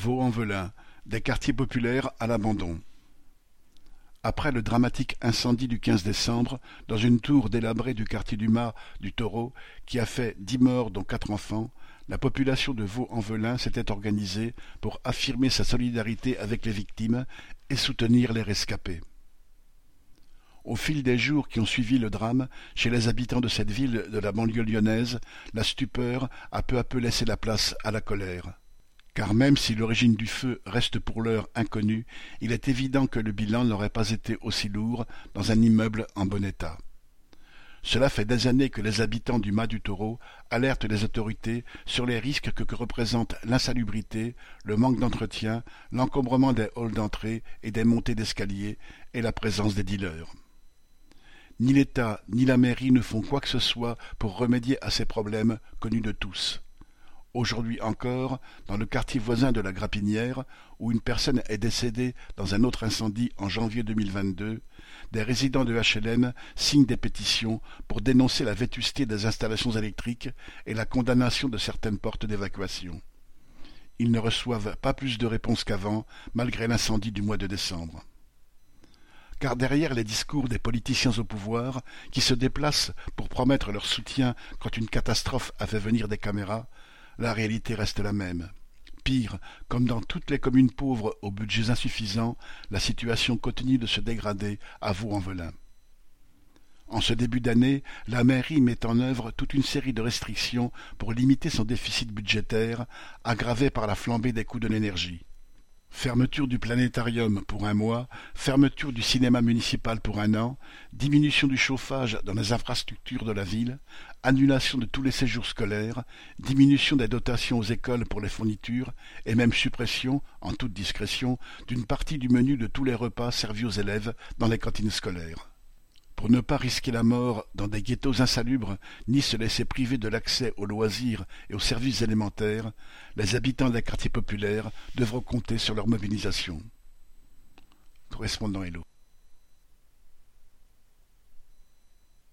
Vaux-en-Velin, des quartiers populaires à l'abandon. Après le dramatique incendie du 15 décembre, dans une tour délabrée du quartier du Mas du Taureau, qui a fait dix morts dont quatre enfants, la population de Vaux-en-Velin s'était organisée pour affirmer sa solidarité avec les victimes et soutenir les rescapés. Au fil des jours qui ont suivi le drame, chez les habitants de cette ville de la banlieue lyonnaise, la stupeur a peu à peu laissé la place à la colère. Car même si l'origine du feu reste pour l'heure inconnue, il est évident que le bilan n'aurait pas été aussi lourd dans un immeuble en bon état. Cela fait des années que les habitants du Mas du Taureau alertent les autorités sur les risques que, que représente l'insalubrité, le manque d'entretien, l'encombrement des halls d'entrée et des montées d'escalier et la présence des dealers. Ni l'État ni la mairie ne font quoi que ce soit pour remédier à ces problèmes connus de tous. Aujourd'hui encore, dans le quartier voisin de la Grapinière, où une personne est décédée dans un autre incendie en janvier 2022, des résidents de HLM signent des pétitions pour dénoncer la vétusté des installations électriques et la condamnation de certaines portes d'évacuation. Ils ne reçoivent pas plus de réponses qu'avant, malgré l'incendie du mois de décembre car derrière les discours des politiciens au pouvoir, qui se déplacent pour promettre leur soutien quand une catastrophe a fait venir des caméras, la réalité reste la même. Pire, comme dans toutes les communes pauvres aux budgets insuffisants, la situation continue de se dégrader à Vaux-en-Velin. En ce début d'année, la mairie met en œuvre toute une série de restrictions pour limiter son déficit budgétaire, aggravé par la flambée des coûts de l'énergie. Fermeture du planétarium pour un mois, fermeture du cinéma municipal pour un an, diminution du chauffage dans les infrastructures de la ville, annulation de tous les séjours scolaires, diminution des dotations aux écoles pour les fournitures, et même suppression, en toute discrétion, d'une partie du menu de tous les repas servis aux élèves dans les cantines scolaires pour ne pas risquer la mort dans des ghettos insalubres, ni se laisser priver de l'accès aux loisirs et aux services élémentaires, les habitants des quartiers populaires devront compter sur leur mobilisation.